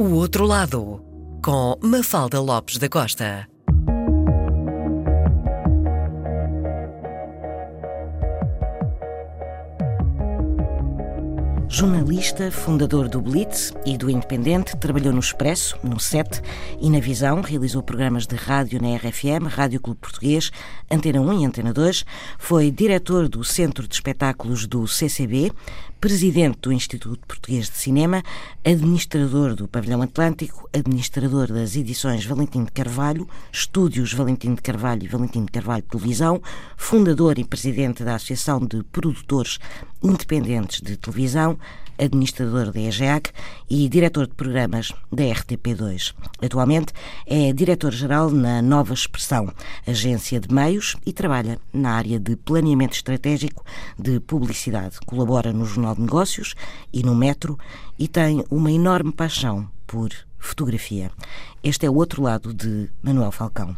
O Outro Lado, com Mafalda Lopes da Costa. Jornalista, fundador do Blitz e do Independente, trabalhou no Expresso, no SET e na Visão, realizou programas de rádio na RFM, Rádio Clube Português, Antena 1 e Antena 2, foi diretor do Centro de Espetáculos do CCB, presidente do Instituto Português de Cinema, administrador do Pavilhão Atlântico, administrador das edições Valentim de Carvalho, Estúdios Valentim de Carvalho e Valentim de Carvalho Televisão, fundador e presidente da Associação de Produtores Independentes de Televisão, administrador da EGEAC e diretor de programas da RTP2. Atualmente é diretor-geral na Nova Expressão, agência de meios, e trabalha na área de planeamento estratégico de publicidade. Colabora no Jornal de Negócios e no Metro e tem uma enorme paixão por fotografia. Este é o outro lado de Manuel Falcão.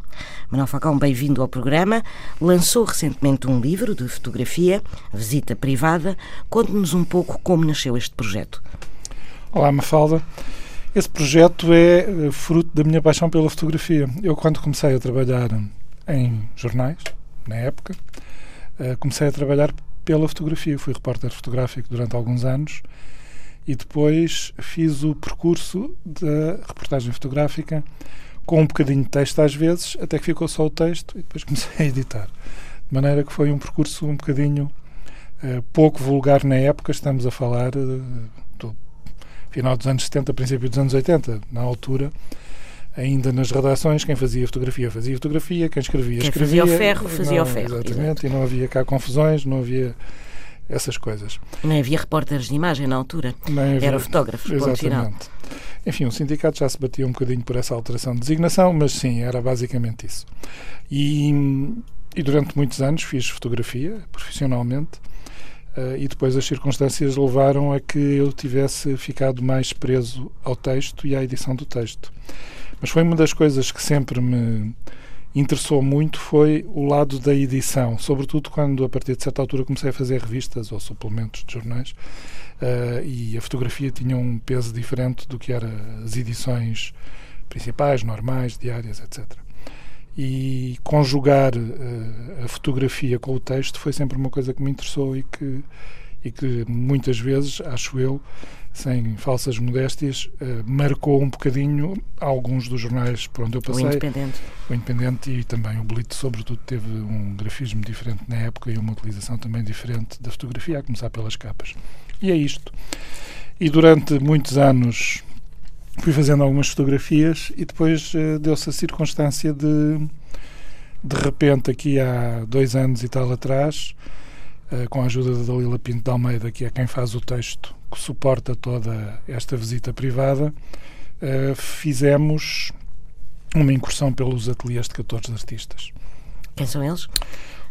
Manuel Falcão, bem-vindo ao programa. Lançou recentemente um livro de fotografia, Visita Privada. Conte-nos um pouco como nasceu este projeto. Olá, Mafalda. Esse projeto é eh, fruto da minha paixão pela fotografia. Eu, quando comecei a trabalhar em jornais, na época, eh, comecei a trabalhar pela fotografia. Fui repórter fotográfico durante alguns anos e depois fiz o percurso da reportagem fotográfica com um bocadinho de texto às vezes, até que ficou só o texto e depois comecei a editar. De maneira que foi um percurso um bocadinho uh, pouco vulgar na época, estamos a falar uh, do final dos anos 70, princípio dos anos 80, na altura. Ainda nas redações, quem fazia fotografia fazia fotografia, quem escrevia quem escrevia. Fazia o ferro, fazia não, o ferro. Exatamente, exato. e não havia cá confusões, não havia essas coisas. Nem havia repórteres de imagem na altura. Nem havia- Era fotógrafos. Exatamente. Enfim, o sindicato já se batia um bocadinho por essa alteração de designação, mas sim, era basicamente isso. E, e durante muitos anos fiz fotografia profissionalmente eh, e depois as circunstâncias levaram a que eu tivesse ficado mais preso ao texto e à edição do texto. Mas foi uma das coisas que sempre me interessou muito foi o lado da edição, sobretudo quando a partir de certa altura comecei a fazer revistas ou suplementos de jornais eh, e a fotografia tinha um peso diferente do que eram as edições principais, normais, diárias, etc. E conjugar eh, a fotografia com o texto foi sempre uma coisa que me interessou e que, e que muitas vezes, acho eu, sem falsas modéstias, eh, marcou um bocadinho alguns dos jornais por onde eu O passei. Independente. O Independente e também o Blitz, sobretudo, teve um grafismo diferente na época e uma utilização também diferente da fotografia, a começar pelas capas. E é isto. E durante muitos anos fui fazendo algumas fotografias e depois eh, deu-se a circunstância de, de repente, aqui há dois anos e tal atrás, com a ajuda da Dalila Pinto de Almeida, que é quem faz o texto que suporta toda esta visita privada, eh, fizemos uma incursão pelos ateliês de 14 artistas. Quem são eles?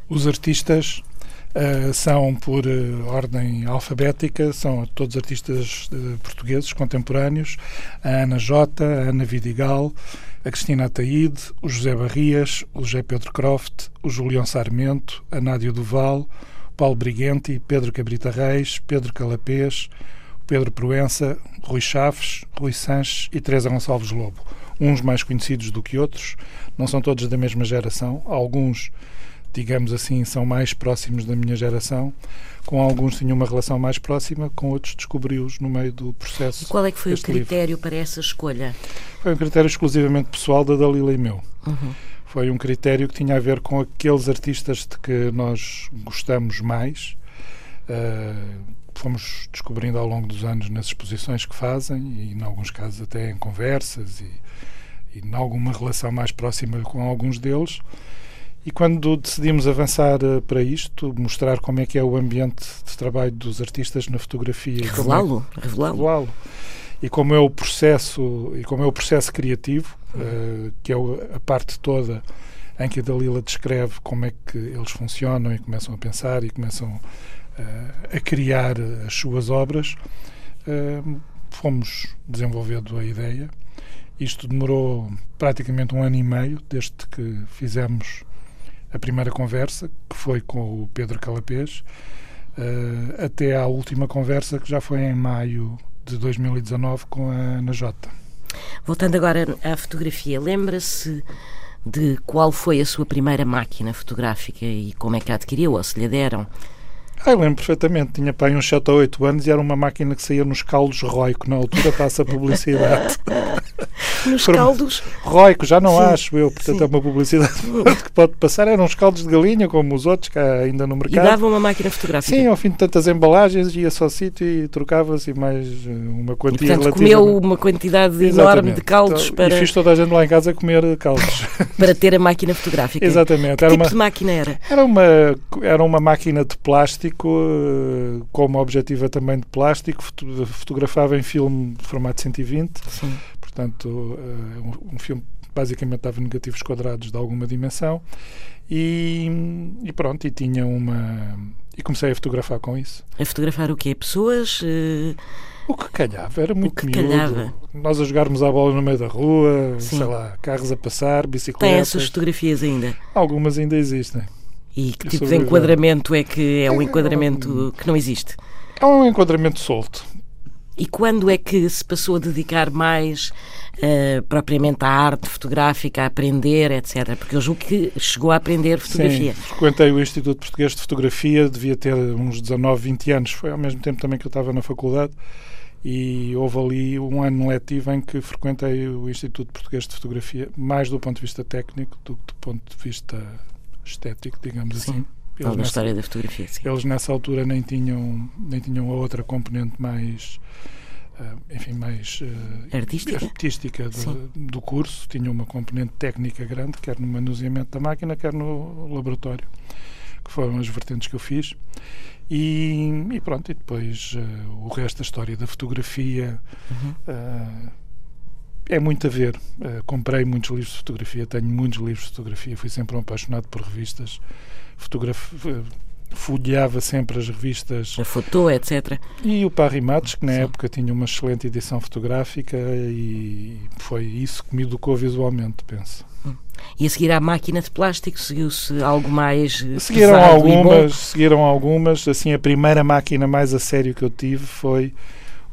Os artistas uh, são por uh, ordem alfabética, são todos artistas uh, portugueses contemporâneos, a Ana Jota, a Ana Vidigal, a Cristina Ataíde, o José Barrias, o José Pedro Croft, o Julião Sarmento, a Nádia Duval, Paulo Briguenti, Pedro Cabrita Reis, Pedro Calapês, Pedro Proença, Rui Chaves, Rui Sanches e Teresa Gonçalves Lobo. Uns mais conhecidos do que outros, não são todos da mesma geração, alguns digamos assim, são mais próximos da minha geração. Com alguns tinha uma relação mais próxima, com outros descobri-os no meio do processo. E qual é que foi o deste livro. critério para essa escolha? Foi um critério exclusivamente pessoal da Dalila e meu. Uhum. Foi um critério que tinha a ver com aqueles artistas de que nós gostamos mais. Uh, fomos descobrindo ao longo dos anos nas exposições que fazem e, em alguns casos, até em conversas e, e em alguma relação mais próxima com alguns deles. E quando decidimos avançar uh, para isto, mostrar como é que é o ambiente de trabalho dos artistas na fotografia, Revelá-lo, revelá-lo. revelá-lo, e como é o processo e como é o processo criativo, uh, que é a parte toda em que a Dalila descreve como é que eles funcionam e começam a pensar e começam uh, a criar as suas obras, fomos desenvolvendo a ideia. Isto demorou praticamente um ano e meio desde que fizemos a primeira conversa, que foi com o Pedro Calapês, uh, até à última conversa, que já foi em maio de 2019, com a Ana Jota. Voltando agora à fotografia, lembra-se de qual foi a sua primeira máquina fotográfica e como é que a adquiriu ou se lhe deram? Ah, eu lembro perfeitamente. Tinha pai uns 7 ou 8 anos e era uma máquina que saía nos caldos Roico. Na altura passa publicidade. nos caldos? Roico, já não sim, acho eu. Portanto, sim. é uma publicidade que pode passar. Eram uns caldos de galinha, como os outros, que há ainda no mercado. E dava uma máquina fotográfica? Sim, ao fim de tantas embalagens, ia-se ao sítio e trocava-se mais eh, uma quantia e, portanto, comeu uma quantidade Exatamente. enorme de caldos então, para... E fiz toda a gente lá em casa comer caldos. para ter a máquina fotográfica. Exatamente. Que era tipo uma... de máquina era? Era uma, era uma máquina de plástico eh, com uma objetiva também de plástico, fotografava em filme de formato 120, Sim. portanto, eh, um filme basicamente dava negativos quadrados de alguma dimensão e, e, pronto, e tinha uma. E comecei a fotografar com isso. A fotografar o quê? Pessoas? Uh... O que calhava, era muito o que miúdo. calhava. Nós a jogarmos a bola no meio da rua, Sim. sei lá, carros a passar, bicicletas. Tem essas fotografias ainda? Algumas ainda existem. E que tipo de enquadramento é que é um enquadramento que não existe? É um enquadramento solto. E quando é que se passou a dedicar mais uh, propriamente à arte fotográfica, a aprender, etc? Porque eu julgo que chegou a aprender fotografia. Sim, frequentei o Instituto Português de Fotografia, devia ter uns 19, 20 anos. Foi ao mesmo tempo também que eu estava na faculdade e houve ali um ano letivo em que frequentei o Instituto Português de Fotografia, mais do ponto de vista técnico do que do ponto de vista estético, digamos sim. assim. Eles nessa, história da fotografia, sim. Eles nessa altura nem tinham, nem tinham a outra componente mais, uh, enfim, mais uh, artística, artística do, do, curso. Tinham uma componente técnica grande, quer no manuseamento da máquina, quer no laboratório, que foram as vertentes que eu fiz. E, e pronto, e depois uh, o resto da história da fotografia. Uhum é muito a ver. Uh, comprei muitos livros de fotografia, tenho muitos livros de fotografia, fui sempre um apaixonado por revistas. Fotograf... Uh, folheava sempre as revistas. A Foto, etc. E o Parry Matos, que na Sim. época tinha uma excelente edição fotográfica e foi isso que me educou visualmente, penso. Hum. E a seguir à máquina de plástico seguiu-se algo mais eh, seguiram algumas seguiram algumas assim a primeira máquina mais a sério que eu tive foi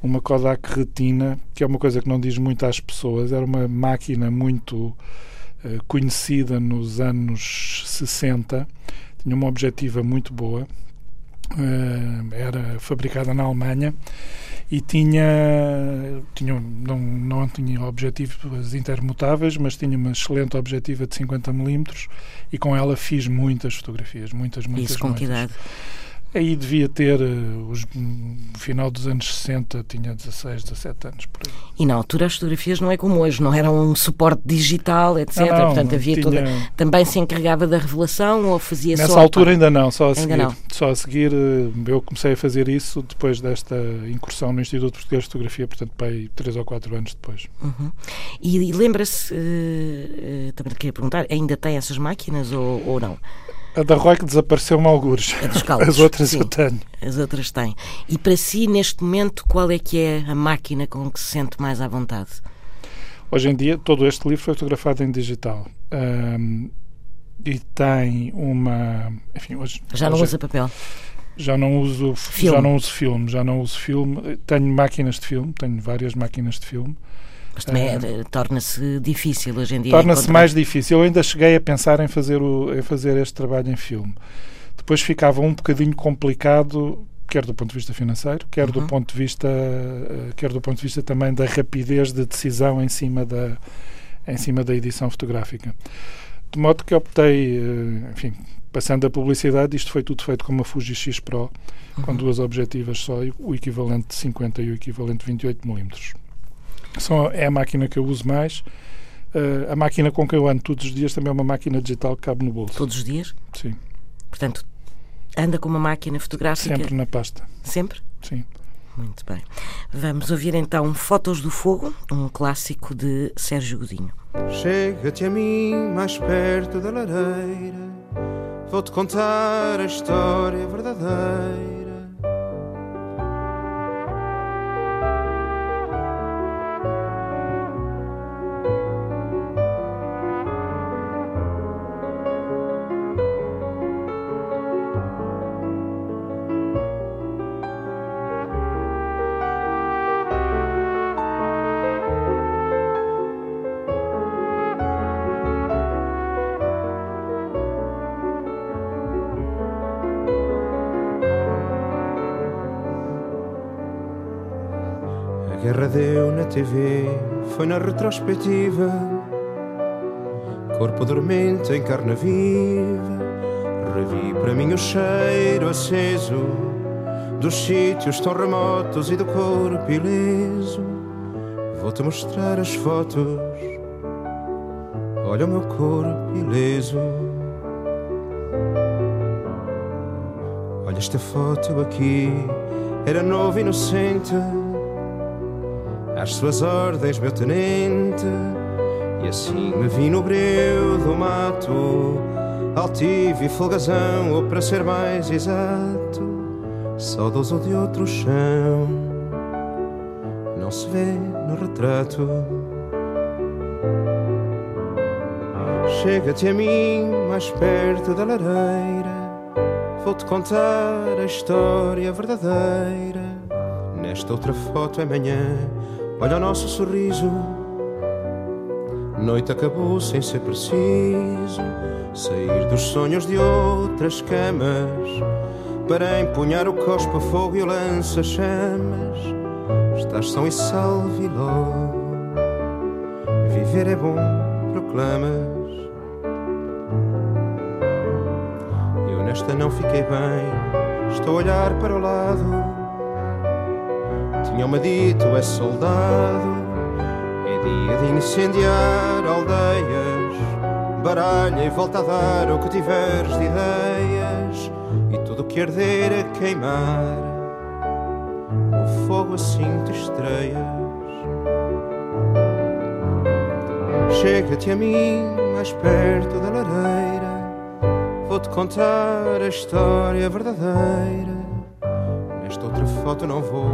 uma Kodak Retina, que é uma coisa que não diz muito às pessoas, era uma máquina muito uh, conhecida nos anos 60, tinha uma objetiva muito boa, uh, era fabricada na Alemanha. E tinha, tinha não, não tinha objetivos intermutáveis, mas tinha uma excelente objetiva de 50 mm e com ela fiz muitas fotografias, muitas, muitas. Isso com que idade? Aí devia ter, uh, os, no final dos anos 60, tinha 16, 17 anos por aí. E na altura as fotografias não é como hoje, não eram um suporte digital, etc. Não, não, Portanto, havia tinha... toda. Também se encarregava da revelação ou fazia Nessa só. Nessa altura ainda não, só a seguir. Não. Só a seguir uh, eu comecei a fazer isso depois desta incursão no Instituto Português de Fotografia, portanto, pai, 3 ou 4 anos depois. Uhum. E, e lembra-se, uh, uh, também queria perguntar, ainda tem essas máquinas ou, ou não? A da Roy que desapareceu-me algures. A dos caldos. As outras Sim, eu tenho. As outras têm. E para si, neste momento, qual é que é a máquina com que se sente mais à vontade? Hoje em dia, todo este livro foi fotografado em digital. Um, e tem uma. Enfim, hoje, já não hoje, usa papel? Já não uso filme. já não uso filme, já não uso filme. Tenho máquinas de filme, tenho várias máquinas de filme. Mas também é, torna-se difícil hoje em dia. Torna-se mais difícil. Eu ainda cheguei a pensar em fazer, o, em fazer este trabalho em filme. Depois ficava um bocadinho complicado, quer do ponto de vista financeiro, quer uhum. do ponto de vista, eh, quer do ponto de vista também da rapidez de decisão em cima da, em cima da edição fotográfica. De modo que optei, eh, enfim, passando a publicidade, isto foi tudo feito com uma Fuji X Pro, uhum. com duas objetivas só, o equivalente de 50 e o equivalente de 28 milímetros. São, é a máquina que eu uso mais. Uh, a máquina com que eu ando todos os dias também é uma máquina digital que cabe no bolso. Todos os dias? Sim. Portanto, anda com uma máquina fotográfica? Sempre na pasta. Sempre? Sim. Muito bem. Vamos ouvir então Fotos do Fogo, um clássico de Sérgio Godinho. Chega-te a mim mais perto da lareira, vou-te contar a história verdadeira TV, foi na retrospectiva. Corpo dormente em carne viva, revi para mim o cheiro aceso dos sítios tão remotos e do corpo ileso. Vou-te mostrar as fotos, olha o meu corpo ileso. Olha esta foto aqui, era novo e inocente às suas ordens, meu tenente. E assim me vi no breu do mato, altivo e folgazão, ou para ser mais exato, saudoso de outro chão. Não se vê no retrato. Chega-te a mim, mais perto da lareira. Vou-te contar a história verdadeira. Nesta outra foto é manhã Olha o nosso sorriso. Noite acabou sem ser preciso sair dos sonhos de outras camas para empunhar o cospo a fogo e o lança-chamas. Estás são e salve logo. Viver é bom, proclamas. Eu nesta não fiquei bem. Estou a olhar para o lado tinham-me dito é soldado, é dia de incendiar aldeias, baralha e volta a dar o que tiveres de ideias, e tudo que arder a queimar, o fogo assim te estreias. Chega-te a mim, mais perto da lareira, vou-te contar a história verdadeira. Nesta outra foto não vou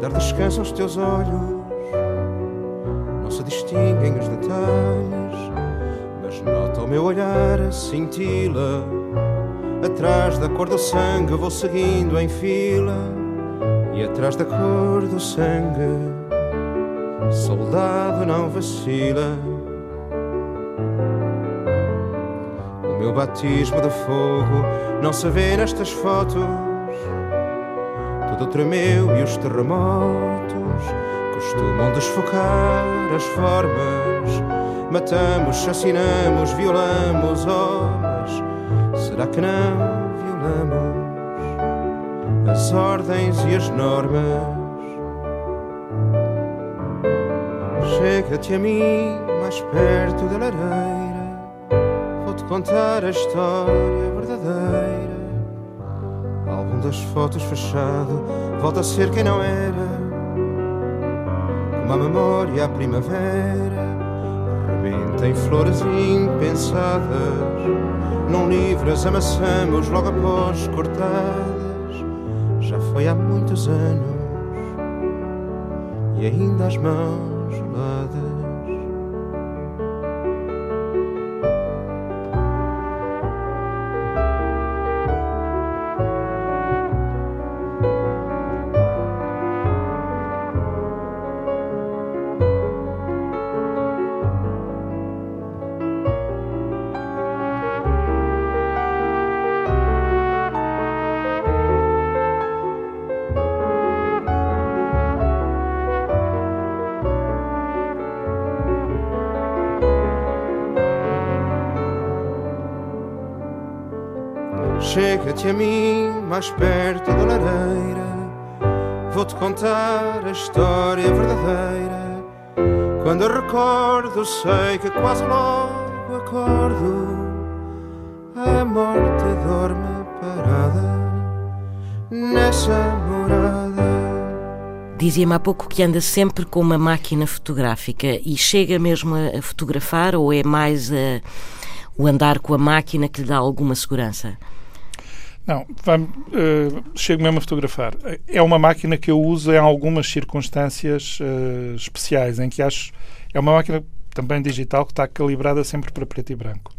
dar descanso aos teus olhos. Não se distinguem os detalhes, mas nota o meu olhar cintila. Atrás da cor do sangue vou seguindo em fila, e atrás da cor do sangue, soldado não vacila. O meu batismo de fogo não se vê nestas fotos tudo tremeu e os terremotos costumam desfocar as formas. Matamos, assassinamos, violamos, mas será que não violamos as ordens e as normas? Chega-te a mim, mais perto da lareira, vou-te contar a história verdadeira das fotos fechado, volta a ser quem não era. Como a memória à primavera, rebenta em flores impensadas. Num livro as amassamos logo após cortadas. Já foi há muitos anos e ainda as mãos geladas. Chega-te a mim, mais perto da lareira. Vou-te contar a história verdadeira. Quando eu recordo, sei que quase logo acordo. A morte dorme parada nessa morada. Dizia-me há pouco que anda sempre com uma máquina fotográfica e chega mesmo a, fotografar ou é mais a, o andar com a máquina que lhe dá alguma segurança? Não, vamos, uh, chego mesmo a fotografar. É uma máquina que eu uso em algumas circunstâncias uh, especiais, em que acho. É uma máquina também digital que está calibrada sempre para preto e branco.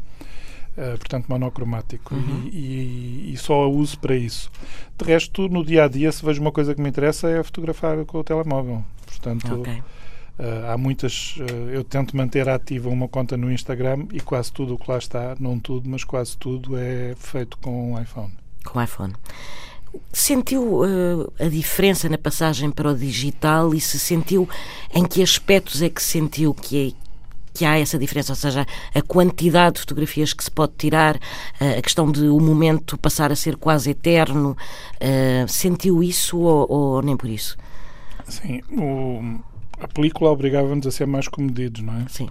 Uh, portanto, monocromático. Uhum. E, e, e, só a uso para isso. De resto, no dia a dia, se vejo uma coisa que me interessa, é fotografar com o telemóvel. Portanto. Okay. Uh, há muitas. Uh, eu tento manter ativa uma conta no Instagram e quase tudo o que lá está, não tudo, mas quase tudo é feito com um iPhone com o iPhone. sentiu uh, a diferença na passagem para o digital e se sentiu em que aspectos é que sentiu que, é, que há essa diferença, ou seja, a quantidade de fotografias que se pode tirar, uh, a questão de o momento passar a ser quase eterno, uh, sentiu isso ou, ou, nem por isso? Sim, o, a película obrigava-nos a ser mais comedidos, não é? Sim.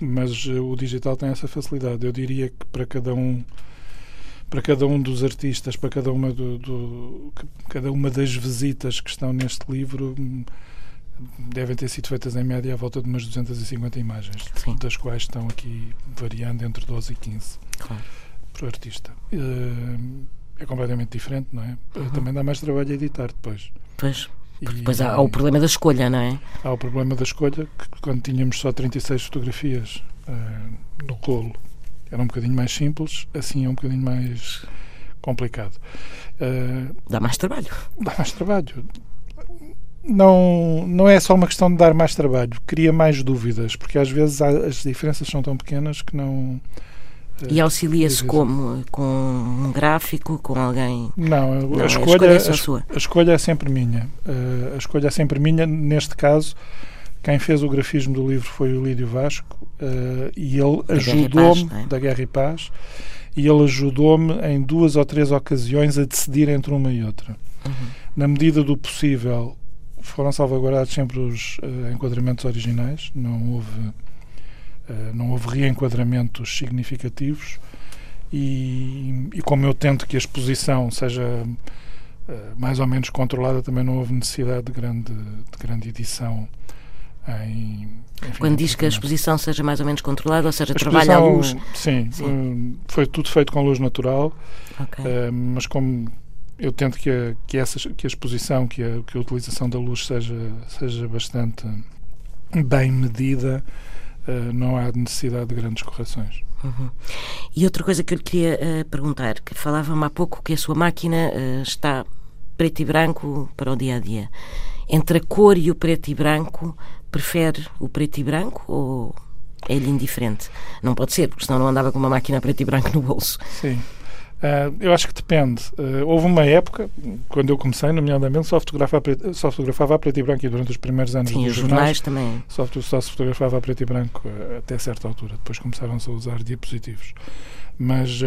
mas o digital tem essa facilidade. Eu diria que para cada um para cada um dos artistas, para cada uma, do, do, cada uma das visitas que estão neste livro, devem ter sido feitas em média à volta de umas 250 imagens, Sim. das quais estão aqui variando entre 12 e 15 claro. por artista. Uh, é completamente diferente, não é? Uhum. Também dá mais trabalho a editar depois. Pois. E, depois há, há, o problema da escolha, não é? Há o problema da escolha, que quando tínhamos só 36 fotografias uh, no rolo era um bocadinho mais simples, assim é um bocadinho mais complicado. Uh, dá mais trabalho. Dá mais trabalho. Não, não é só uma questão de dar mais trabalho, cria mais dúvidas, porque às vezes há, as diferenças são tão pequenas que não. E auxilia-se como? Com um gráfico, com alguém? Não, a, não, escolha, a, escolha é a, a, escolha é sempre minha. Uh, a escolha é sempre minha. Neste caso, quem fez o grafismo do livro foi o Lídio Vasco uh, e ele ajudou-me, é? da Guerra e Paz, e ele ajudou-me em duas ou três ocasiões a decidir entre uma e outra. Uhum. Na medida do possível, foram salvaguardados sempre os uh, enquadramentos originais, não houve, uh, não houve reenquadramentos significativos. E, e, como eu tento que a exposição seja uh, mais ou menos controlada, também não houve necessidade de grande, de grande edição em, enfim, Quando diz que a exposição seja mais ou menos controlada, ou seja, trabalha a luz. Sim, sim. Um, foi tudo feito com luz natural, okay. uh, mas como eu tento que a, que, essa, que a exposição, que a, que a utilização da luz seja, seja bastante bem medida, uh, não há necessidade de grandes correções. Uhum. E outra coisa que eu lhe queria uh, perguntar, que falava-me há pouco que a sua máquina está preto e branco para o dia a dia. Entre a cor e o preto e branco, prefere o preto e branco ou é-lhe indiferente? Não pode ser, porque senão não andava com uma máquina preto e branco no bolso. Sim. Uh, eu acho que depende. Uh, houve uma época, quando eu comecei, nomeadamente, só fotografava, preto, só fotografava a preto e branco e durante os primeiros anos Sim, dos jornais, jornais também. Só, só se fotografava a preto e branco uh, até certa altura. Depois começaram-se a usar diapositivos. Mas,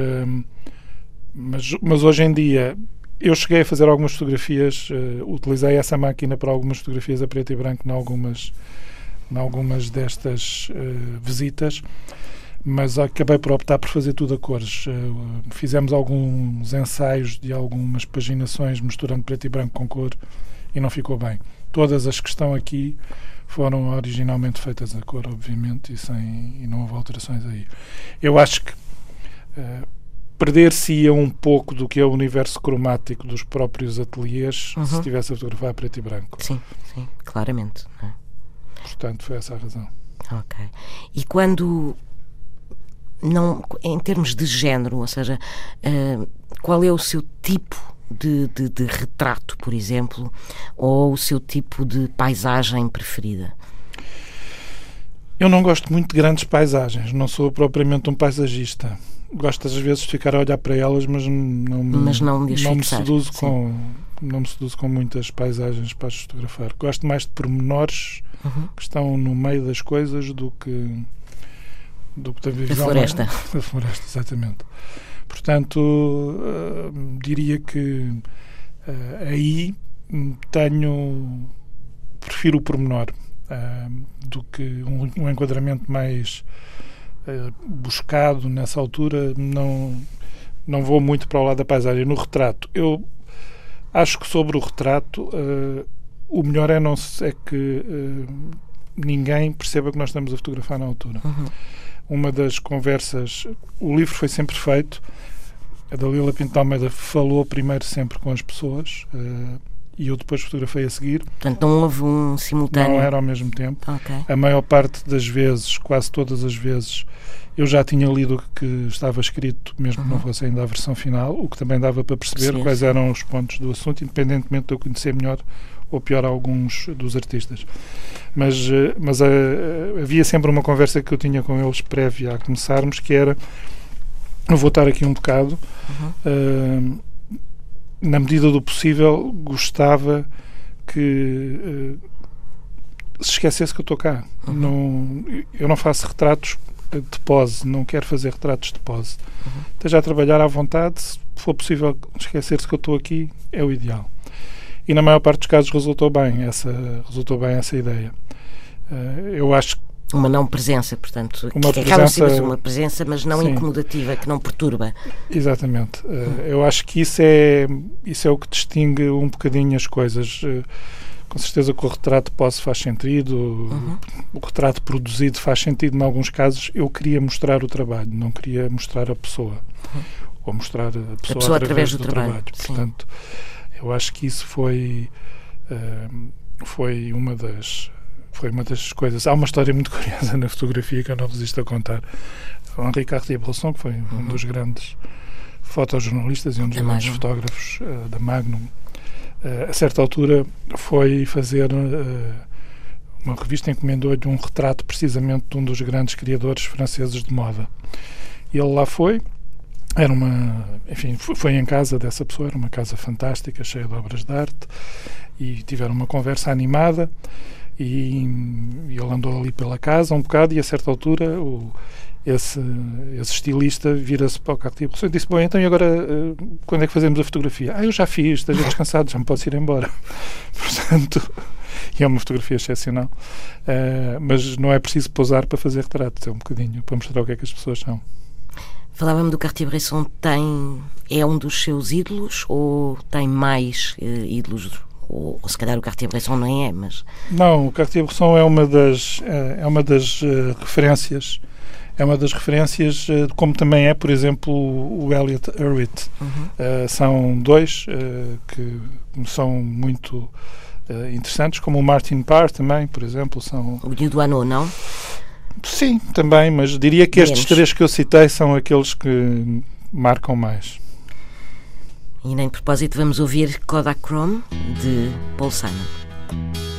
mas, mas hoje em dia eu cheguei a fazer algumas fotografias, uh, utilizei essa máquina para algumas fotografias a preto e branco em algumas, em algumas destas uh, visitas, mas acabei por optar por fazer tudo a cores. Uh, fizemos alguns ensaios de algumas paginações misturando preto e branco com cor e não ficou bem. Todas as que estão aqui foram originalmente feitas a cor, obviamente, e, sem, e não houve alterações aí. Eu acho que perder-se-ia um pouco do que é o universo cromático dos próprios ateliês uhum. se estivesse a fotografar preto e branco. Sim, sim, claramente. É? Portanto, foi essa a razão. Ok. E quando não, em termos de género, ou seja, uh, qual é o seu tipo de, de, de, retrato, por exemplo, ou o seu tipo de paisagem preferida? Eu não gosto muito de grandes paisagens, não sou propriamente um paisagista gosto às vezes de ficar a olhar para elas, mas não, mas não, me, não me seduzo com não me seduzo com muitas paisagens para as fotografar. Gosto mais de pormenores uhum. que estão no meio das coisas do que do que da visão da floresta. Da floresta, exatamente. Portanto, uh, diria que uh, aí tenho prefiro o pormenor uh, do que um, um enquadramento mais buscado nessa altura, não, não vou muito para o lado da paisagem. No retrato, eu acho que sobre o retrato, uh, o melhor é, não, é que uh, ninguém perceba que nós estamos a fotografar na altura. Uhum. Uma das conversas, o livro foi sempre feito, a Dalila Pinto Almeida falou primeiro sempre com as pessoas. Uh, e eu depois fotografei a seguir. Portanto, não houve um simultâneo? Não era ao mesmo tempo. Okay. A maior parte das vezes, quase todas as vezes, eu já tinha lido o que estava escrito, mesmo uhum. que não uhum. fosse ainda a versão final, o que também dava para perceber sim, quais eram os pontos do assunto, independentemente de eu conhecer melhor ou pior alguns dos artistas. Mas, eh, mas uh, havia sempre uma conversa que eu tinha com eles prévia a começarmos, que era, eu vou estar aqui um bocado, uhum. uh, na medida do possível, gostava que uh, se esquecesse que eu estou cá. Uhum. Não, eu não faço retratos de pose, não quero fazer retratos de pose. Uhum. Esteja a trabalhar à vontade, se for possível esquecer-se que eu estou aqui, é o ideal. E na maior parte dos casos resultou bem essa, resultou bem essa ideia. Uh, eu acho que uma não presença, portanto, uma que presença, acaba uma presença, mas não sim. incomodativa, que não perturba. Exatamente. Uh, eu acho que isso é, isso é o que distingue um bocadinho as coisas. Uh, com certeza que o retrato pose faz sentido, uhum. o retrato produzido faz sentido em alguns casos. Eu queria mostrar o trabalho, não queria mostrar a pessoa. Uhum. Ou mostrar a pessoa, a pessoa através, através, do, do trabalho. trabalho. Portanto, eu acho que isso foi, uh, foi uma das foi uma das coisas. Há uma história muito curiosa na fotografia que eu não resisto a contar. O Henri Cartier-Bresson, que foi um uhum. dos grandes fotojornalistas e um dos da grandes Magnum. fotógrafos uh, da Magnum, uh, a certa altura foi fazer uh, uma revista encomendou-lhe um retrato precisamente de um dos grandes criadores franceses de moda. E ele lá foi, era uma, enfim, foi em casa dessa pessoa, era uma casa fantástica, cheia de obras de arte, e tiveram uma conversa animada e, e ele andou ali pela casa um bocado e a certa altura o, esse, esse estilista vira-se para o Cartier e disse, bom, então e agora eh, quando é que fazemos a fotografia? Ah, eu já fiz, esteja descansado, já me posso ir embora. Portanto, e é uma fotografia excepcional. Uh, mas não é preciso pousar para fazer retratos, é um bocadinho para mostrar o que é que as pessoas são. Falava-me do Cartier-Bresson, tem, é um dos seus ídolos ou tem mais uh, ídolos ou, ou se calhar o Cartier-Bresson nem é, mas... Não, o Cartier-Bresson é uma das, é, é uma das uh, referências é uma das referências, uh, como também é, por exemplo, o Elliot Erwitt. Uhum. Uh, são dois que são muito interessantes, como o Martin Parr também, por exemplo. São... O Guido Anot, não? Sim, também, mas diria que estes três que eu citei são aqueles que marcam mais. E nem propósito vamos ouvir Kodak Chrome de Paul Simon.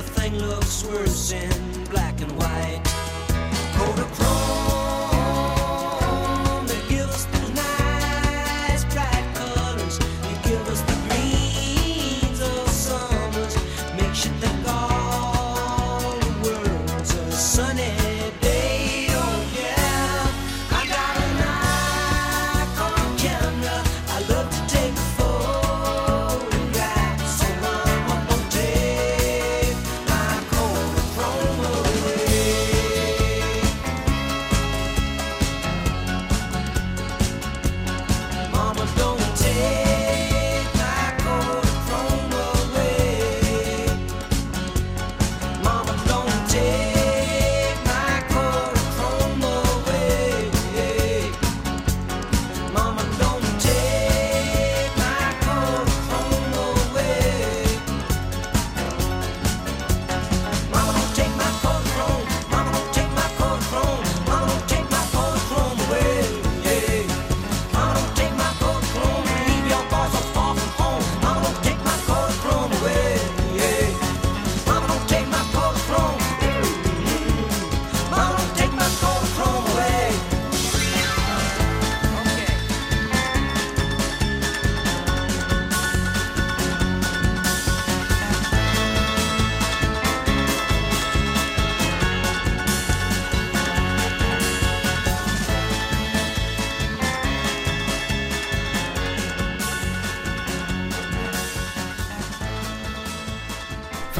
Everything looks worse in black and white. Kodachrome,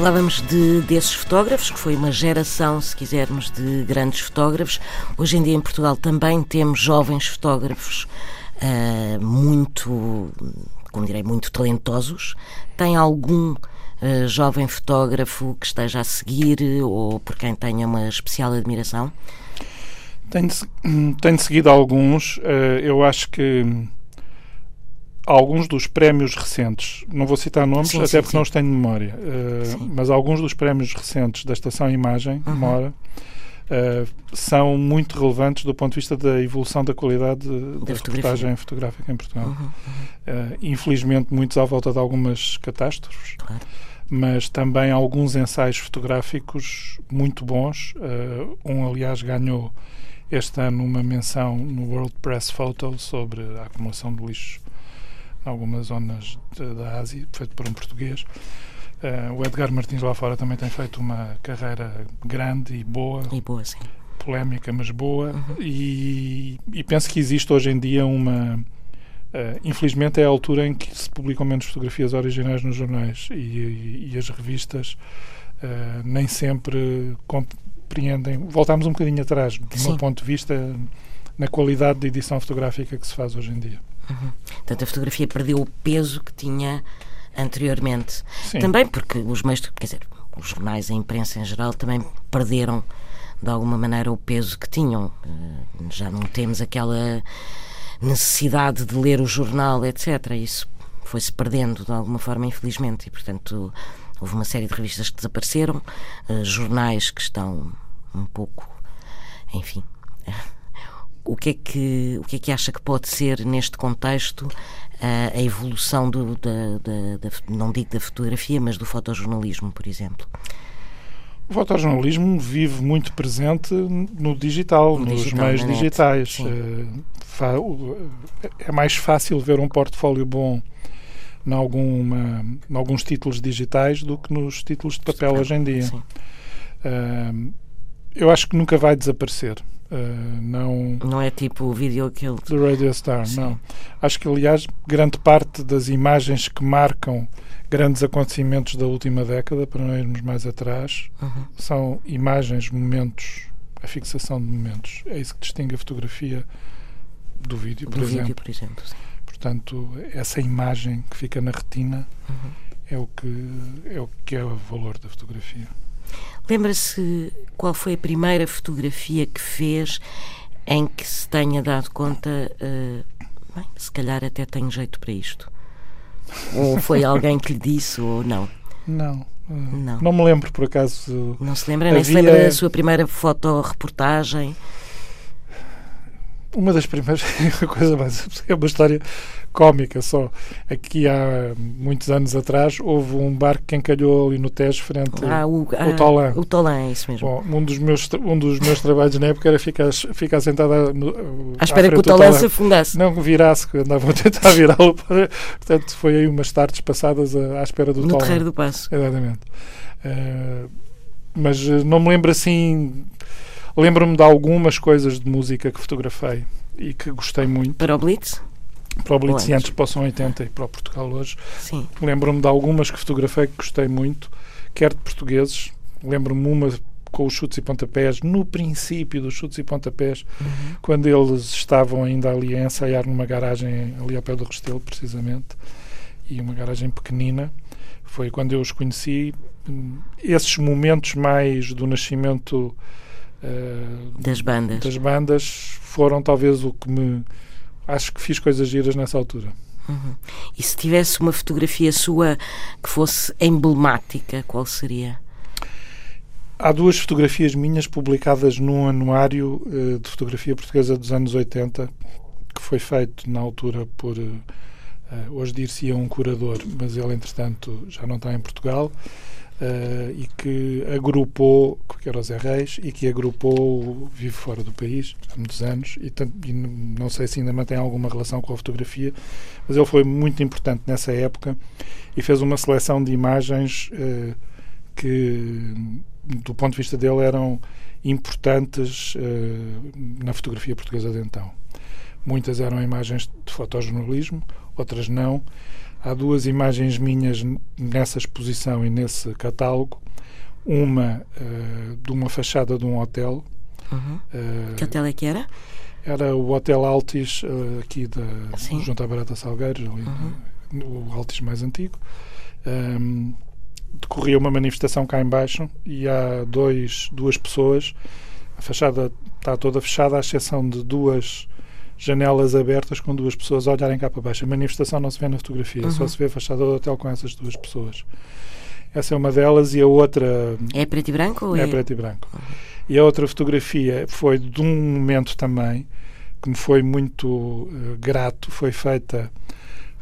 Falávamos de, desses fotógrafos, que foi uma geração, se quisermos, de grandes fotógrafos. Hoje em dia em Portugal também temos jovens fotógrafos uh, muito, como direi, muito talentosos. Tem algum uh, jovem fotógrafo que esteja a seguir ou por quem tenha uma especial admiração? Tenho, tenho seguido alguns. Uh, eu acho que alguns dos prémios recentes, não vou citar nomes, sim, até sim, porque sim. não os tenho de memória, uh, mas alguns dos prémios recentes da Estação Imagem, uhum. Mora, uh, são muito relevantes do ponto de vista da evolução da qualidade da, da reportagem fotográfica em Portugal. Uhum, uhum. Uh, infelizmente, muitos à volta de algumas catástrofes. Claro. Mas também alguns ensaios fotográficos muito bons. um, aliás, ganhou este ano uma menção no World Press Photo sobre a acumulação de lixo algumas zonas de, da Ásia, feito por um português. Uh, o Edgar Martins lá fora também tem feito uma carreira grande e boa. E boa, sim. Polémica, mas boa. Uhum. E, e, penso que existe hoje em dia uma. Uh, infelizmente é a altura em que se publicam menos fotografias originais nos jornais e, e, e as revistas uh, nem sempre compreendem. Voltámos um bocadinho atrás, do sim. meu ponto de vista, na qualidade de edição fotográfica que se faz hoje em dia. Uhum. Portanto, a fotografia perdeu o peso que tinha anteriormente. Sim. Também porque os meios, quer dizer, os jornais, a imprensa em geral, também perderam de alguma maneira o peso que tinham. Eh, já não temos aquela necessidade de ler o jornal, etc. Isso foi-se perdendo de alguma forma, infelizmente, e portanto houve uma série de revistas que desapareceram, eh, jornais que estão um pouco, enfim o que é que, o que, é que acha que pode ser, neste contexto, a, a evolução do, da, da, da, não digo da fotografia, mas do fotojornalismo, por exemplo? O fotojornalismo vive muito presente no digital, no nos digital, meios digitais. Eh, é mais fácil ver um portfólio bom em, alguma, em alguns títulos digitais do que nos títulos de papel hoje em dia. Uh, eu acho que nunca vai desaparecer. Uh, não, não é tipo o vídeo aquele do Radio Star, Sim. não. Acho que, aliás, grande parte das imagens que marcam grandes acontecimentos da última década, para não irmos mais atrás, uhum. são imagens, momentos, a fixação de momentos. É isso que distingue a fotografia do vídeo, por do exemplo. Vídeo, por exemplo Portanto, essa imagem que fica na retina uhum. é, o que, é o que é o valor da fotografia. Lembra-se qual foi a primeira fotografia que fez em que se tenha dado conta, uh, bem, se calhar até tenho jeito para isto? Ou foi alguém que lhe disse ou não? Não. Não. não me lembro por acaso. Não se lembra? Nem se lembra da sua primeira fotoreportagem? Uma das primeiras, coisa mais. É uma história cómica só. Aqui há muitos anos atrás houve um barco que encalhou ali no Tejo frente ah, o, ao ah, Tolan. O Tolan, é isso mesmo. Bom, um, dos meus, um dos meus trabalhos na época era ficar, ficar sentada no, à espera que o Tolan se afundasse. Não virasse, que andavam a tentar virá-lo. Portanto, foi aí umas tardes passadas à, à espera do no Tolan. No Terreiro do Passo. Exatamente. Uh, mas não me lembro assim Lembro-me de algumas coisas de música que fotografei e que gostei muito. Para o Blitz? Para o Blitz e antes para o Som 80 e para o Portugal hoje. Sim. Lembro-me de algumas que fotografei que gostei muito, quer de portugueses. Lembro-me uma com os chutes e pontapés, no princípio dos chutes e pontapés, uhum. quando eles estavam ainda ali a ensaiar numa garagem ali ao pé do Restelo, precisamente, e uma garagem pequenina. Foi quando eu os conheci. Esses momentos mais do nascimento das bandas. Das bandas foram talvez o que me. Acho que fiz coisas giras nessa altura. Uhum. E se tivesse uma fotografia sua que fosse emblemática, qual seria? Há duas fotografias minhas publicadas num anuário uh, de fotografia portuguesa dos anos 80, que foi feito na altura por. Uh, hoje dir-se-ia um curador, mas ele, entretanto, já não está em Portugal uh, e que agrupou, que era o Zé Reis, e que agrupou Vive Fora do País há muitos anos, e, e, não sei se ainda mantém alguma relação com a fotografia, mas ele foi muito importante nessa época e fez uma seleção de imagens uh, que, do ponto de vista dele, eram importantes uh, na fotografia portuguesa de então. Muitas eram imagens de fotojornalismo, outras não. Há duas imagens minhas nessa exposição e nesse catálogo. Uma uh, de uma fachada de um hotel. Uhum. Uh, que hotel é que era? Era o Hotel Altis, uh, aqui da, junto à Barata Salgueiros, ali, uhum. o Altis mais antigo. Um, decorria uma manifestação cá embaixo e há dois, duas pessoas. A fachada está toda fechada, à exceção de duas janelas abertas com duas pessoas a olharem cá para baixo. A manifestação não se vê na fotografia, uhum. só se vê a fachada do hotel com essas duas pessoas. Essa é uma delas e a outra. É preto e branco? É, é preto e branco. Uhum. E a outra fotografia foi de um momento também que me foi muito uh, grato. Foi feita,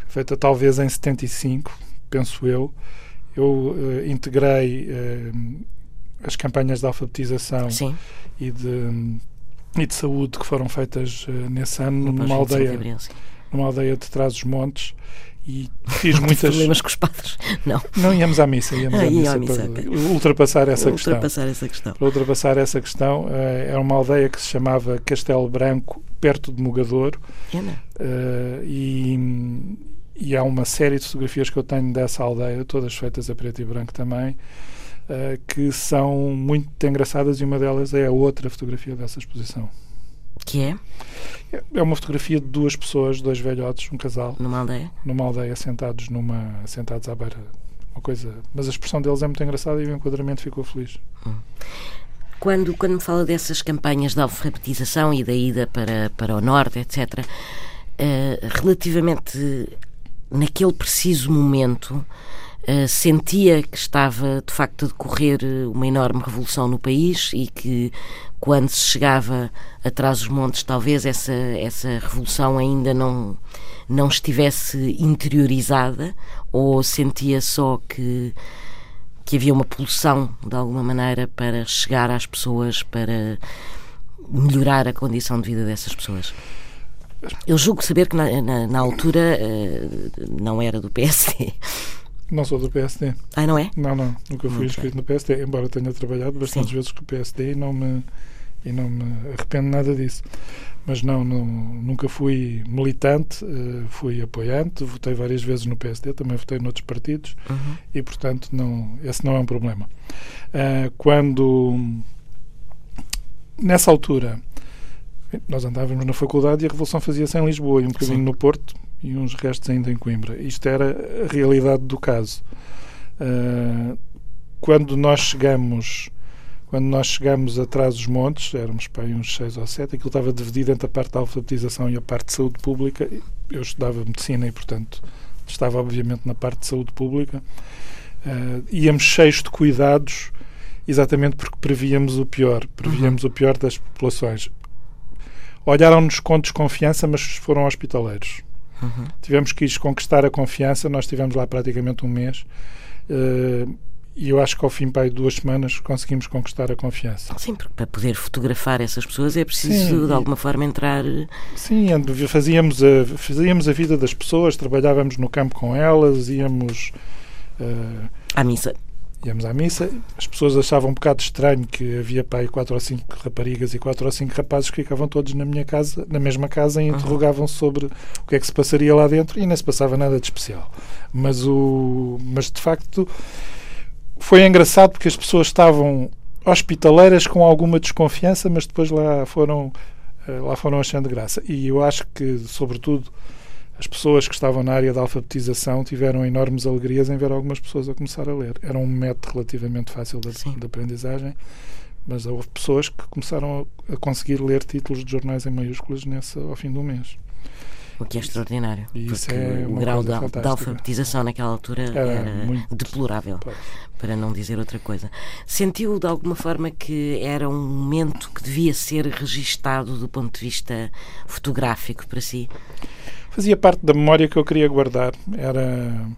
feita talvez em 75, penso eu. Eu uh, integrei uh, as campanhas de alfabetização Sim. e de e de saúde que foram feitas uh, nesse ano numa aldeia, numa aldeia de Trás-os-Montes e fiz muitas problemas com os padres. Não. Não íamos à missa íamos ah, à missa, à missa para ultrapassar essa ultrapassar questão essa questão. Para ultrapassar essa questão uh, era uma aldeia que se chamava Castelo Branco perto de Mogadouro uh, e e há uma série de fotografias que eu tenho dessa aldeia todas feitas a preto e branco também uh, que são muito engraçadas e uma delas é a outra fotografia dessa exposição. Que é? É uma fotografia de duas pessoas, dois velhotes, um casal. Numa aldeia? Numa aldeia, sentados, numa, sentados à beira. Uma coisa. Mas a expressão deles é muito engraçada e o enquadramento ficou feliz. Hum. Quando, quando me fala dessas campanhas de alfabetização e da ida para, para o norte, etc., uh, eh, relativamente naquele preciso momento, Uh, sentia que estava de facto a decorrer eh, uma enorme revolução no país e que quando se chegava atrás dos montes talvez essa, essa revolução ainda não, não estivesse interiorizada ou sentia só que, que havia uma pulsão de alguma maneira para chegar às pessoas, para melhorar a condição de vida dessas pessoas? Eu julgo saber que na, na, na altura uh, não era do PSD. Não sou do PSD. Ah, não é? Não, não. Nunca fui inscrito no PSD, embora tenha trabalhado bastantes Sim. vezes com o PSD e não me e não me arrependo nada disso. Mas não, não nunca fui militante, uh, fui apoiante, votei várias vezes no PSD, também votei noutros partidos uhum. e, portanto, não, esse não é um problema. Uh, quando, nessa altura, nós andávamos na faculdade e a Revolução fazia-se em Lisboa e um bocadinho Sim. no Porto, e uns restos ainda em Coimbra. Isto era a realidade do caso. Uh, quando nós chegamos quando nós chegamos atrás dos montes, éramos para aí uns seis ou sete, aquilo estava dividido entre a parte da alfabetização e a parte de saúde pública. Eu estudava medicina e, portanto, estava obviamente na parte de saúde pública. Uh, íamos cheios de cuidados, exatamente porque prevíamos o pior, prevíamos uhum. o pior das populações. Olharam-nos com desconfiança, mas foram hospitaleiros. Uhum. Tivemos que conquistar a confiança, nós estivemos lá praticamente um mês. Uh, e eu acho que ao fim de duas semanas conseguimos conquistar a confiança. Sim, porque para poder fotografar essas pessoas é preciso Sim, de alguma forma entrar. Sim, fazíamos a, fazíamos a vida das pessoas, trabalhávamos no campo com elas, íamos. Uh, à missa íamos à missa, as pessoas achavam um bocado estranho que havia pai quatro ou cinco raparigas e quatro ou cinco rapazes que ficavam todos na minha casa, na mesma casa, e interrogavam sobre o que é que se passaria lá dentro e não se passava nada de especial. Mas, o, mas de facto foi engraçado porque as pessoas estavam hospitaleiras com alguma desconfiança, mas depois lá foram, eh, lá foram achando graça. E eu acho que, sobretudo, as pessoas que estavam na área da alfabetização tiveram enormes alegrias em ver algumas pessoas a começar a ler. Era um método relativamente fácil de, de aprendizagem, mas houve pessoas que começaram a, a, conseguir ler títulos de jornais em maiúsculas nesse, ao fim do mês. O que é extraordinário. Isso é o grau da, da, alfabetização naquela altura era, era deplorável, pois. para não dizer outra coisa. Sentiu de alguma forma que era um momento que devia ser registado do ponto de vista fotográfico para si? Fazia parte da memória que eu queria guardar. Era.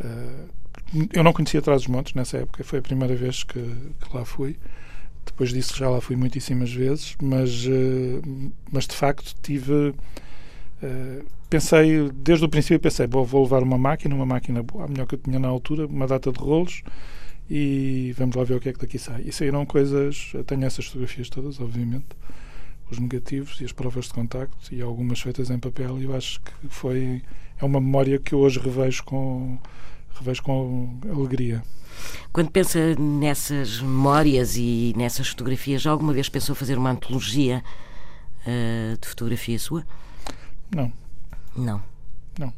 Uh, eu não conhecia Trás os Montes nessa época, foi a primeira vez que, que, lá fui. Depois disso já lá fui muitíssimas vezes, mas, uh, mas de facto tive. Uh, pensei, desde o princípio, pensei: bom, vou levar uma máquina, uma máquina boa, a melhor que eu tinha na altura, uma data de rolos e vamos lá ver o que é que daqui sai. E saíram coisas, tenho essas fotografias todas, obviamente os negativos e as provas de contacto e algumas feitas em papel e eu acho que foi é uma memória que eu hoje revejo com, revejo com alegria. Quando pensa nessas memórias e nessas fotografias, já alguma vez pensou fazer uma antologia uh, de fotografia sua? Não. Não. Não.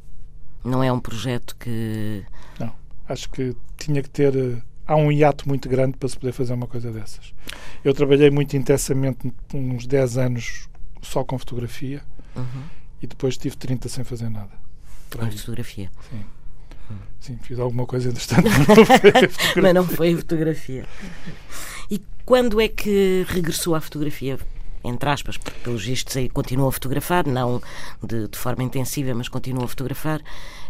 Não é um projeto que. Não. Acho que tinha que ter. Há um hiato muito grande para se poder fazer uma coisa dessas. Eu trabalhei muito intensamente, uns 10 anos, só com fotografia uhum. e depois tive 30 sem fazer nada. Com fotografia? Sim. Sim, fiz alguma coisa entretanto, mas não foi fotografia. mas não foi a fotografia. E quando é que regressou à fotografia? Entre aspas, porque pelos vistos aí continua a fotografar, não de, de forma intensiva, mas continua a fotografar.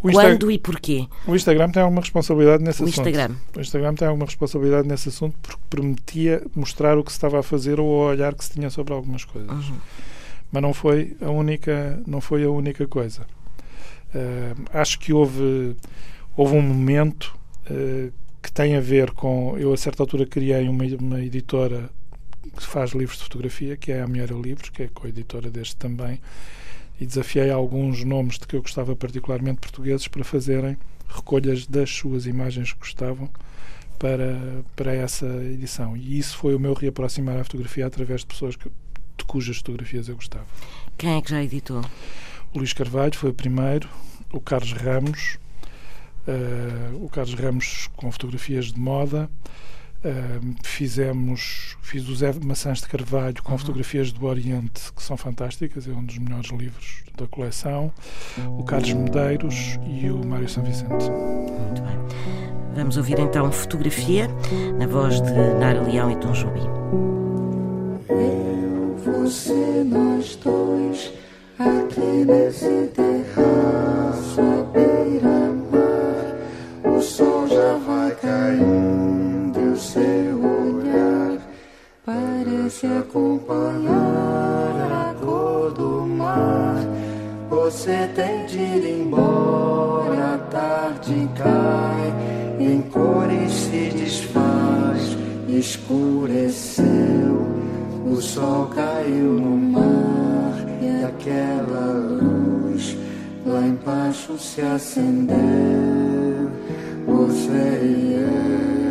O quando e porquê? O Instagram tem alguma responsabilidade nesse o assunto. Instagram. O Instagram tem alguma responsabilidade nesse assunto porque permitia mostrar o que se estava a fazer ou o olhar que se tinha sobre algumas coisas. Uhum. Mas não foi a única, não foi a única coisa. Uh, acho que houve houve um momento uh, que tem a ver com. Eu, a certa altura, criei uma, uma editora que faz livros de fotografia, que é a Mulher Livros, que é co-editora deste também, e desafiei alguns nomes de que eu gostava particularmente portugueses para fazerem recolhas das suas imagens que gostavam para, para essa edição. E isso foi o meu reaproximar à fotografia através de pessoas que, de cujas fotografias eu gostava. Quem é que já editou? O Luís Carvalho foi o primeiro, o Carlos Ramos, uh, o Carlos Ramos com fotografias de moda. Uh, fizemos fiz o Zé Maçãs de Carvalho com uhum. fotografias do Oriente que são fantásticas é um dos melhores livros da coleção. O Carlos Medeiros e o Mário São Vicente. Muito bem. Vamos ouvir então fotografia na voz de Nara Leão e Tom Jubi eu você nós dois aqui nesse terraço à beira o sol já vai caindo parece acompanhar a cor do mar. Você tem de ir embora, a tarde cai, em cores se desfaz, escureceu, o sol caiu no mar e aquela luz lá embaixo se acendeu você e eu.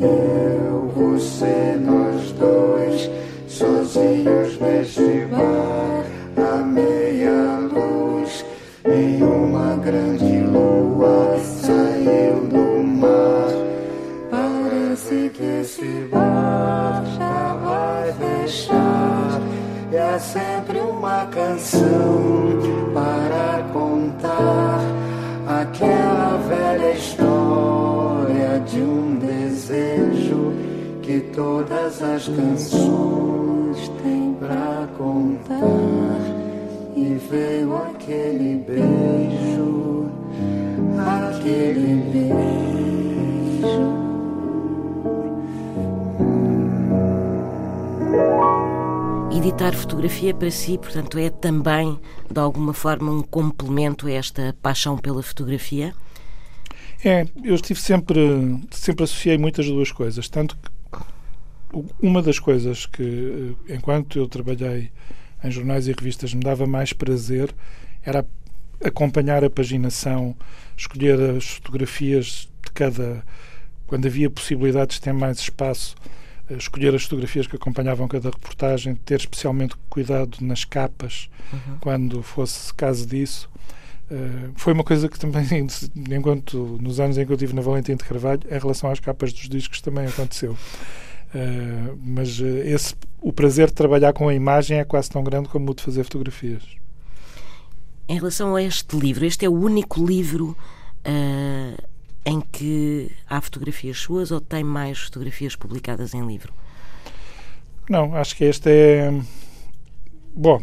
Eu, você, nós dois, sozinhos neste bar, a meia luz, em uma grande lua saiu do mar. Parece que esse sempre uma canção todas as canções têm para contar. E veio aquele beijo, aquele beijo. editar fotografia para si, portanto, é também, de alguma forma, um complemento a esta paixão pela fotografia? É, eu estive sempre, sempre associei muitas duas coisas. Tanto que uma das coisas que, eh, enquanto eu trabalhei em jornais e revistas, me dava mais prazer era acompanhar a paginação, escolher as fotografias de cada. Quando havia possibilidades de ter mais espaço, escolher as fotografias que acompanhavam cada reportagem, ter especialmente cuidado nas capas, uhum. quando fosse caso disso. Uh, foi uma coisa que também, enquanto nos anos em que eu estive na Valentim de Carvalho, em relação às capas dos discos também aconteceu. Uh, mas uh, esse, o prazer de trabalhar com a imagem é quase tão grande como o de fazer fotografias. Em relação a este livro, este é o único livro em que há fotografias suas ou tem mais fotografias publicadas em livro? Não, acho que este é. Bom,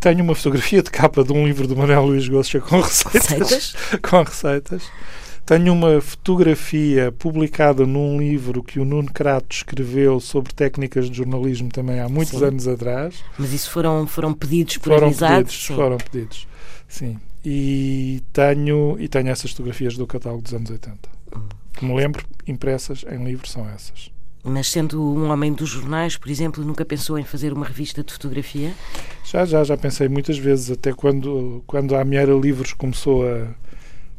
tenho uma fotografia de capa de um livro do Manuel Luís Gosta com receitas. receitas? com receitas. Tenho uma fotografia publicada num livro que o Nuno Crato escreveu sobre técnicas de jornalismo também há muitos sim. anos atrás. Mas isso foram, foram pedidos por foram? Pedidos, foram pedidos, sim e tenho, e tenho essas fotografias do catálogo dos anos 80. que me lembro, impressas em livro, são essas. Mas sendo um homem dos jornais, por exemplo, nunca pensou em fazer uma revista de fotografia? Já, já, já pensei muitas vezes, até quando, quando a Ameira Livros começou a,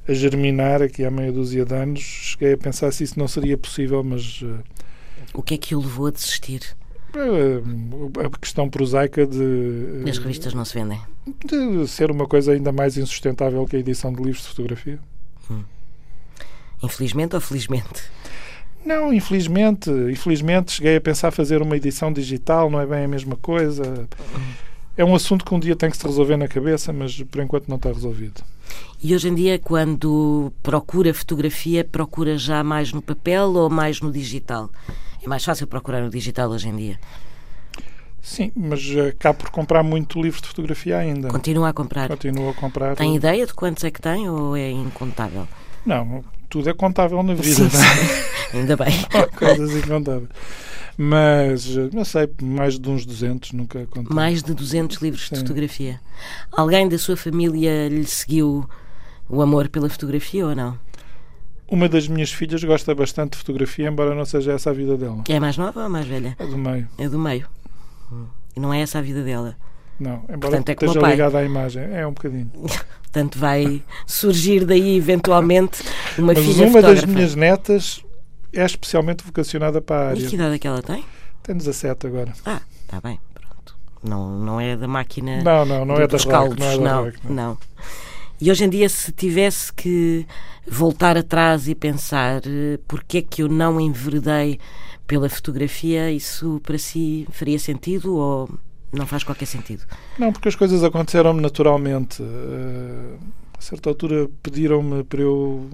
a germinar, aqui há meia dúzia de anos, cheguei a pensar se isso não seria possível, mas... Uh, o que é que o levou a desistir? Uh, a questão prosaica de... Uh, As revistas não se vendem? De ser uma coisa ainda mais insustentável que a edição de livros de fotografia. Hum. Infelizmente ou felizmente? Não, infelizmente, infelizmente cheguei a pensar fazer uma edição digital, não é bem a mesma coisa. É um assunto que um dia tem que se resolver na cabeça, mas por enquanto não está resolvido. E hoje em dia, quando procura fotografia, procura já mais no papel ou mais no digital? É mais fácil procurar no digital hoje em dia? Sim, mas cá por comprar muito livro de fotografia ainda. Continua a comprar? Continua a comprar. Tem ideia de quantos é que tem ou é incontável? Não, tudo é contável na vida. Sim, sim. Ainda bem. Coisas incontáveis. Mas, não sei, mais de uns 200, nunca contei. Mais de 200 livros sim. de fotografia. Alguém da sua família lhe seguiu o amor pela fotografia ou não? Uma das minhas filhas gosta bastante de fotografia, embora não seja essa a vida dela. É mais nova ou mais velha? É do meio. É do meio. E não é essa a vida dela. Não, embora Portanto, é esteja ligada à imagem. É um bocadinho. Portanto, vai surgir daí eventualmente uma Mas filha uma fotógrafa. das minhas netas é especialmente vocacionada para a área. E que idade é que ela tem? Tem 17 agora. Ah, está bem, pronto. Não, não é da máquina não, não, não do, é da dos caldos, não, é não, rock, não. não. E hoje em dia, se tivesse que voltar atrás e pensar eh, porque é que eu não enveredei pela fotografia, isso para si faria sentido ou não faz qualquer sentido? Não, porque as coisas aconteceram-me naturalmente. Uh, a certa altura pediram-me para eu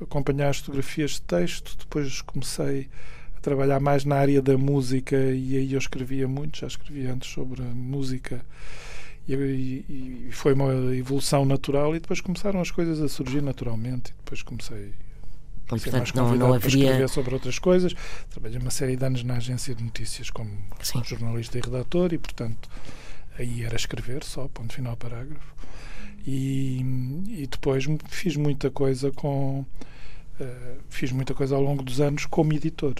acompanhar as fotografias de texto, depois comecei a trabalhar mais na área da música e aí eu escrevia muito, já escrevia antes sobre música e, e, e foi uma evolução natural e depois começaram as coisas a surgir naturalmente e depois comecei e, portanto, não, não haveria... escrever sobre outras coisas. Trabalhei uma série de anos na agência de notícias como Sim. jornalista e redator e, portanto, aí era escrever só, ponto final, parágrafo. E, e depois fiz muita coisa com... Uh, fiz muita coisa ao longo dos anos como editor.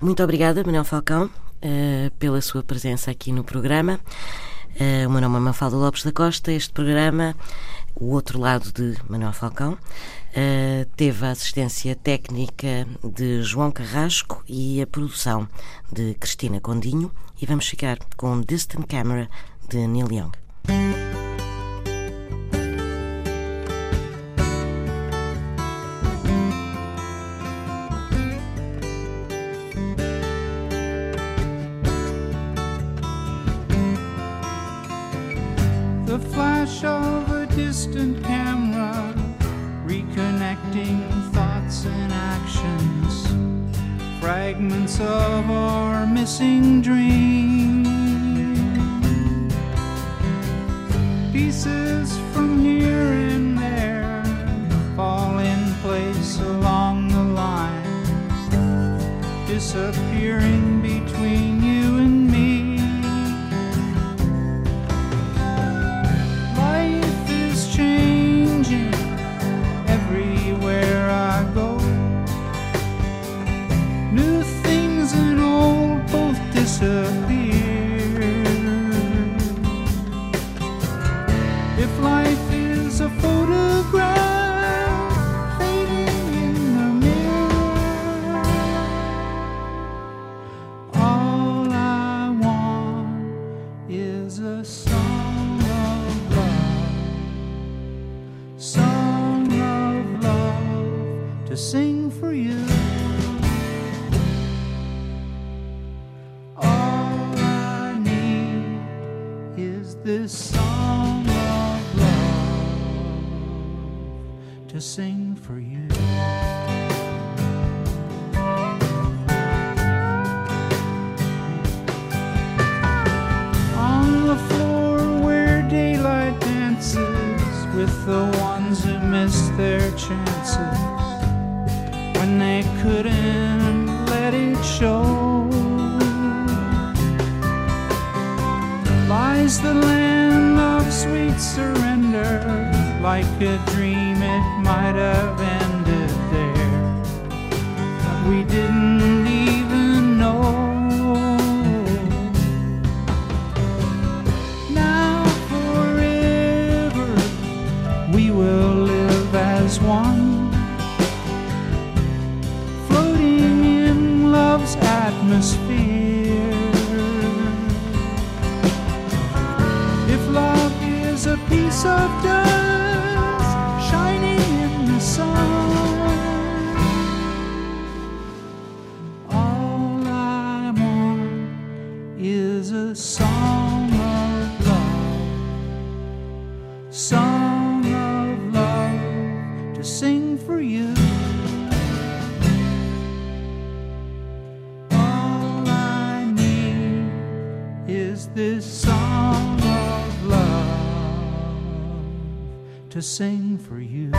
Muito obrigada, Manuel Falcão, uh, pela sua presença aqui no programa. Uh, o meu nome é Mafalda Lopes da Costa. Este programa, o outro lado de Manuel Falcão, uh, teve a assistência técnica de João Carrasco e a produção de Cristina Condinho. E vamos ficar com Distant Camera de Neil Young. Of our missing dream. This song of love to sing for you. On the floor where daylight dances with the ones who missed their chances when they couldn't let it show. Lies the land surrender, like a dream it might have is this song of love to sing for you.